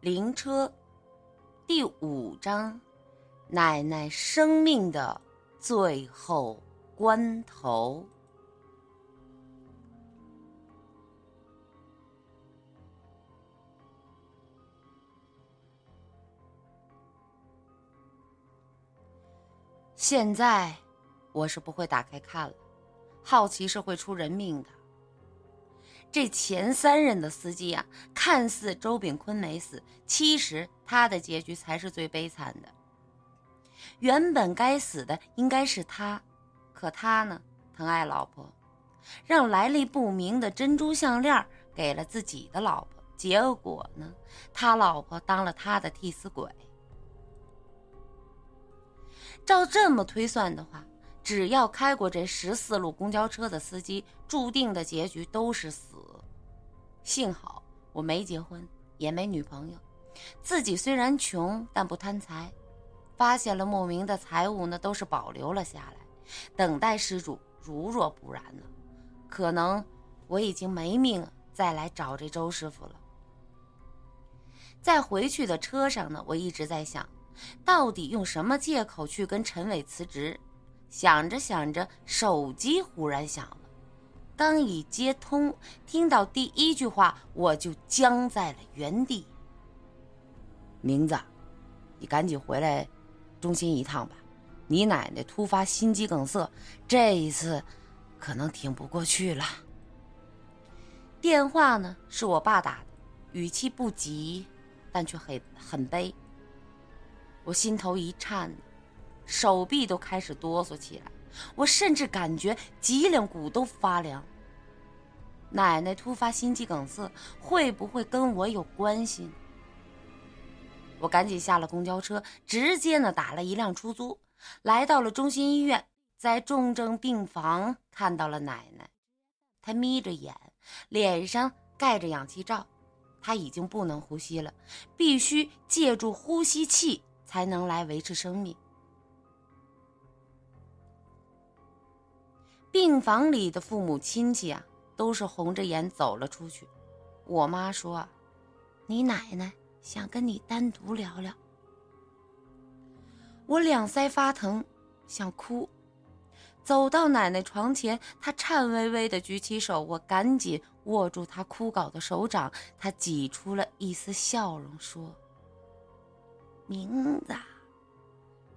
灵车第五章：奶奶生命的最后关头。现在我是不会打开看了，好奇是会出人命的。这前三任的司机啊，看似周炳坤没死，其实他的结局才是最悲惨的。原本该死的应该是他，可他呢，疼爱老婆，让来历不明的珍珠项链给了自己的老婆，结果呢，他老婆当了他的替死鬼。照这么推算的话，只要开过这十四路公交车的司机，注定的结局都是死。幸好我没结婚，也没女朋友，自己虽然穷，但不贪财。发现了莫名的财物呢，都是保留了下来，等待失主。如若不然呢，可能我已经没命再来找这周师傅了。在回去的车上呢，我一直在想。到底用什么借口去跟陈伟辞职？想着想着，手机忽然响了。刚一接通，听到第一句话，我就僵在了原地。明子，你赶紧回来中心一趟吧。你奶奶突发心肌梗塞，这一次可能挺不过去了。电话呢是我爸打的，语气不急，但却很很悲。我心头一颤，手臂都开始哆嗦起来，我甚至感觉脊梁骨都发凉。奶奶突发心肌梗塞，会不会跟我有关系？我赶紧下了公交车，直接呢打了一辆出租，来到了中心医院，在重症病房看到了奶奶，她眯着眼，脸上盖着氧气罩，她已经不能呼吸了，必须借助呼吸器。才能来维持生命。病房里的父母亲戚啊，都是红着眼走了出去。我妈说：“你奶奶想跟你单独聊聊。”我两腮发疼，想哭。走到奶奶床前，她颤巍巍的举起手，我赶紧握住她枯槁的手掌。她挤出了一丝笑容，说。名字，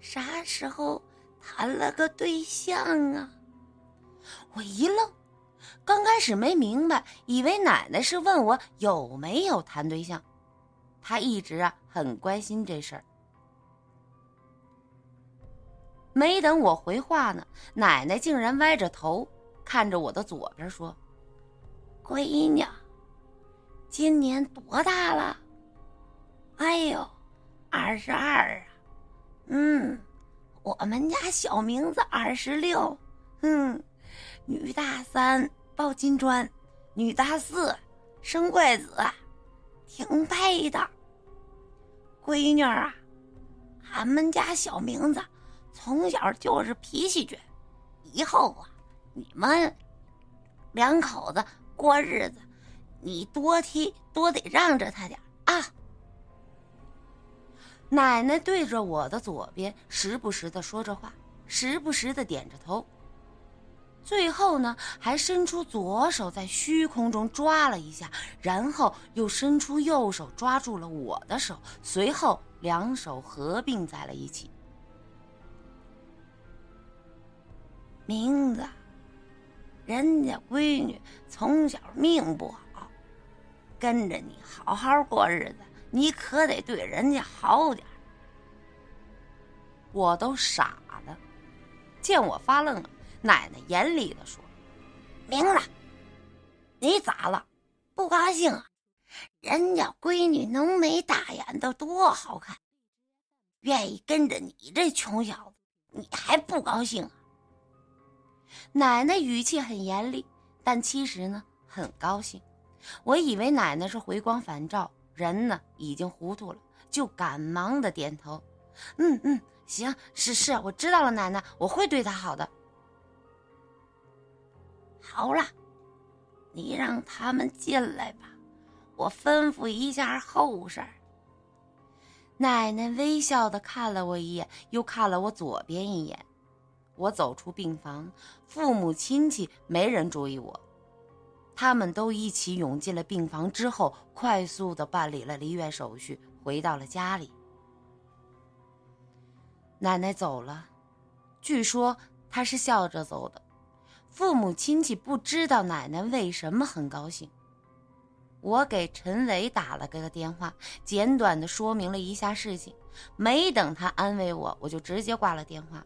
啥时候谈了个对象啊？我一愣，刚开始没明白，以为奶奶是问我有没有谈对象。她一直啊很关心这事儿。没等我回话呢，奶奶竟然歪着头看着我的左边说：“闺女，今年多大了？哎呦！”二十二啊，嗯，我们家小名字二十六，嗯，女大三抱金砖，女大四生贵子，挺配的。闺女啊，俺们家小名字从小就是脾气倔，以后啊，你们两口子过日子，你多提多得让着他点啊。奶奶对着我的左边，时不时的说着话，时不时的点着头。最后呢，还伸出左手在虚空中抓了一下，然后又伸出右手抓住了我的手，随后两手合并在了一起。名字，人家闺女从小命不好，跟着你好好过日子。你可得对人家好点我都傻了，见我发愣了，奶奶严厉的说：“明了，你咋了？不高兴啊？人家闺女浓眉大眼的多好看，愿意跟着你这穷小子，你还不高兴啊？”奶奶语气很严厉，但其实呢很高兴。我以为奶奶是回光返照。人呢已经糊涂了，就赶忙的点头，嗯嗯，行，是是，我知道了，奶奶，我会对她好的。好了，你让他们进来吧，我吩咐一下后事儿奶奶微笑的看了我一眼，又看了我左边一眼。我走出病房，父母亲戚没人注意我，他们都一起涌进了病房，之后快速的办理了离院手续，回到了家里。奶奶走了，据说她是笑着走的。父母亲戚不知道奶奶为什么很高兴。我给陈伟打了个电话，简短的说明了一下事情。没等他安慰我，我就直接挂了电话。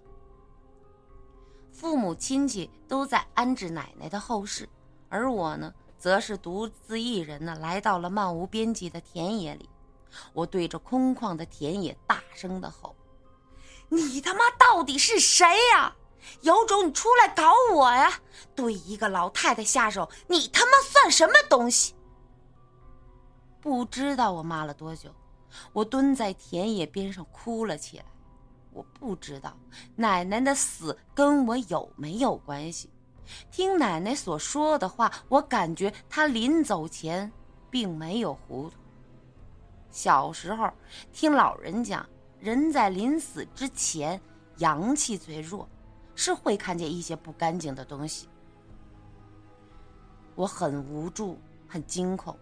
父母亲戚都在安置奶奶的后事，而我呢，则是独自一人呢，来到了漫无边际的田野里。我对着空旷的田野大声的吼。你他妈到底是谁呀？有种你出来搞我呀！对一个老太太下手，你他妈算什么东西？不知道我骂了多久，我蹲在田野边上哭了起来。我不知道奶奶的死跟我有没有关系。听奶奶所说的话，我感觉她临走前并没有糊涂。小时候听老人讲。人在临死之前，阳气最弱，是会看见一些不干净的东西。我很无助，很惊恐，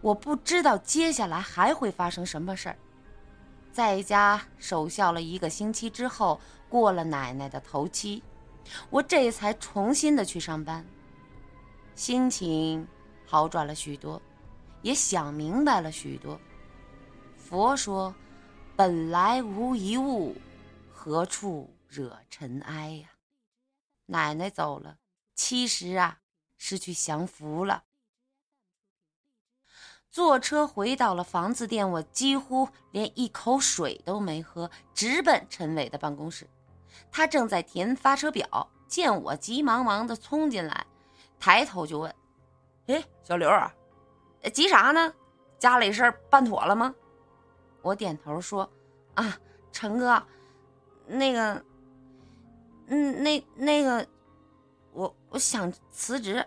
我不知道接下来还会发生什么事儿。在家守孝了一个星期之后，过了奶奶的头七，我这才重新的去上班，心情好转了许多，也想明白了许多。佛说。本来无一物，何处惹尘埃呀？奶奶走了，其实啊是去享福了。坐车回到了房子店，我几乎连一口水都没喝，直奔陈伟的办公室。他正在填发车表，见我急忙忙的冲进来，抬头就问：“哎，小刘啊，急啥呢？家里事儿办妥了吗？”我点头说：“啊，陈哥，那个，嗯，那那个，我我想辞职。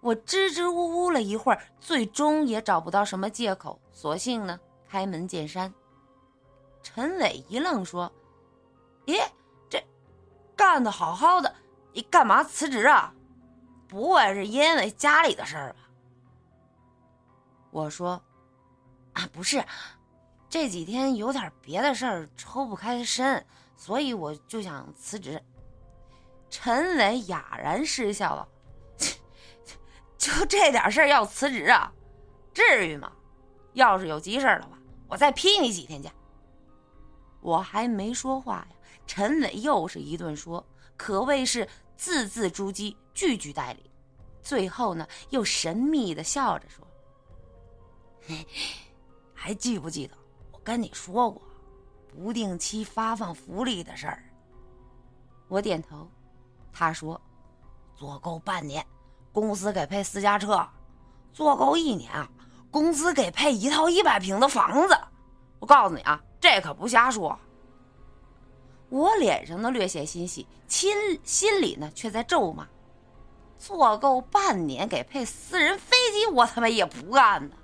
我支支吾吾了一会儿，最终也找不到什么借口，索性呢开门见山。陈伟一愣，说：“咦，这干的好好的，你干嘛辞职啊？不会是因为家里的事儿吧？”我说：“啊，不是。”这几天有点别的事儿抽不开身，所以我就想辞职。陈伟哑然失笑了，就这点事儿要辞职啊？至于吗？要是有急事的话，我再批你几天假。我还没说话呀，陈伟又是一顿说，可谓是字字珠玑，句句带理。最后呢，又神秘的笑着说：“ 还记不记得我？”跟你说过，不定期发放福利的事儿。我点头。他说：“做够半年，公司给配私家车；做够一年啊，公司给配一套一百平的房子。”我告诉你啊，这可不瞎说。我脸上呢略显欣喜，心心里呢却在咒骂：“做够半年给配私人飞机，我他妈也不干呢！”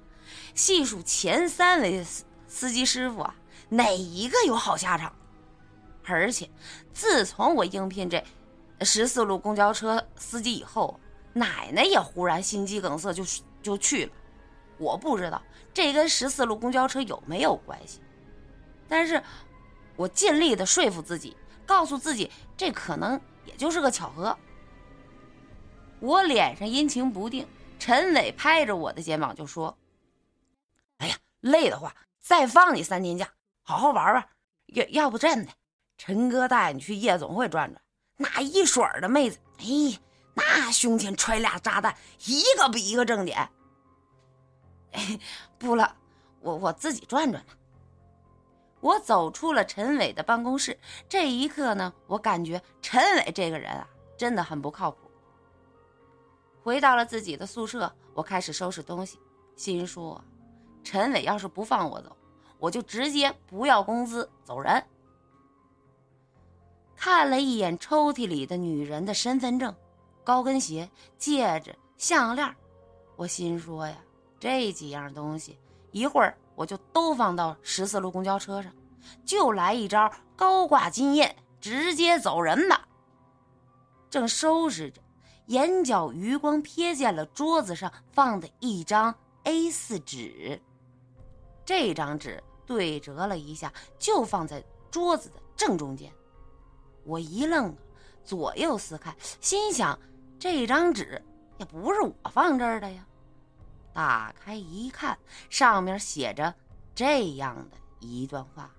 细数前三位司。司机师傅啊，哪一个有好下场？而且，自从我应聘这十四路公交车司机以后，奶奶也忽然心肌梗塞，就就去了。我不知道这跟十四路公交车有没有关系，但是我尽力的说服自己，告诉自己这可能也就是个巧合。我脸上阴晴不定，陈伟拍着我的肩膀就说：“哎呀，累的话。”再放你三天假，好好玩玩。要要不真的，陈哥带你去夜总会转转，那一水的妹子，哎，那胸前揣俩炸弹，一个比一个正点。不了，我我自己转转吧。我走出了陈伟的办公室，这一刻呢，我感觉陈伟这个人啊，真的很不靠谱。回到了自己的宿舍，我开始收拾东西，心说，陈伟要是不放我走。我就直接不要工资走人。看了一眼抽屉里的女人的身份证、高跟鞋、戒指、项链，我心说呀，这几样东西一会儿我就都放到十四路公交车上，就来一招高挂金燕，直接走人吧。正收拾着，眼角余光瞥见了桌子上放的一张 A4 纸，这张纸对折了一下，就放在桌子的正中间。我一愣，左右四看，心想：这张纸也不是我放这儿的呀。打开一看，上面写着这样的一段话：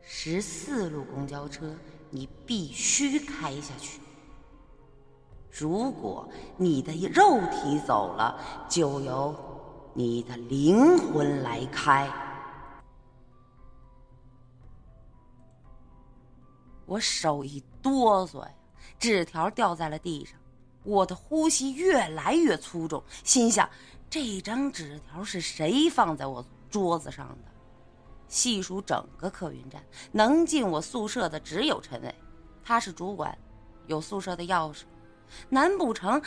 十四路公交车。你必须开下去。如果你的肉体走了，就由你的灵魂来开。我手一哆嗦呀，纸条掉在了地上，我的呼吸越来越粗重，心想：这张纸条是谁放在我桌子上的？细数整个客运站，能进我宿舍的只有陈伟，他是主管，有宿舍的钥匙。难不成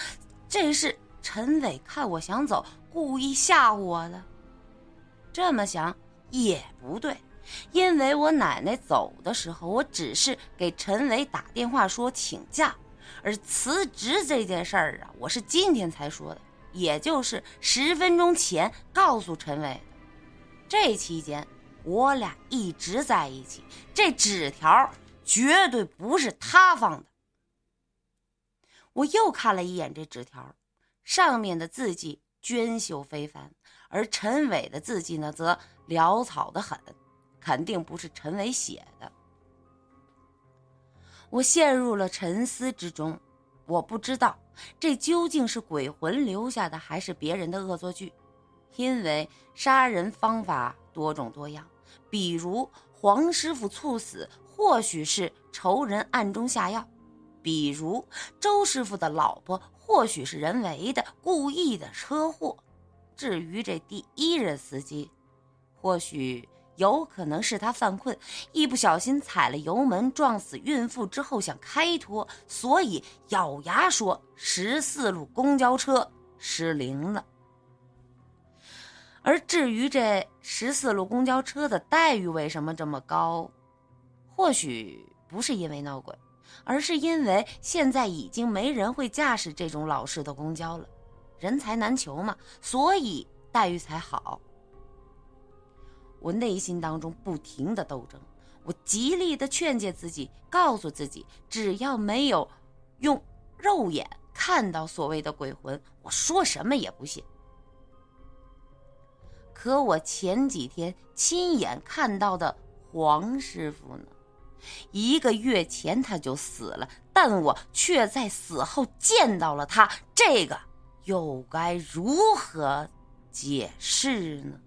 这是陈伟看我想走，故意吓唬我的？这么想也不对，因为我奶奶走的时候，我只是给陈伟打电话说请假，而辞职这件事儿啊，我是今天才说的，也就是十分钟前告诉陈伟的。这期间。我俩一直在一起，这纸条绝对不是他放的。我又看了一眼这纸条，上面的字迹娟秀非凡，而陈伟的字迹呢，则潦草的很，肯定不是陈伟写的。我陷入了沉思之中，我不知道这究竟是鬼魂留下的，还是别人的恶作剧，因为杀人方法多种多样。比如黄师傅猝死，或许是仇人暗中下药；比如周师傅的老婆，或许是人为的、故意的车祸。至于这第一任司机，或许有可能是他犯困，一不小心踩了油门，撞死孕妇之后想开脱，所以咬牙说十四路公交车失灵了。而至于这十四路公交车的待遇为什么这么高，或许不是因为闹鬼，而是因为现在已经没人会驾驶这种老式的公交了，人才难求嘛，所以待遇才好。我内心当中不停的斗争，我极力的劝诫自己，告诉自己，只要没有用肉眼看到所谓的鬼魂，我说什么也不信。可我前几天亲眼看到的黄师傅呢？一个月前他就死了，但我却在死后见到了他，这个又该如何解释呢？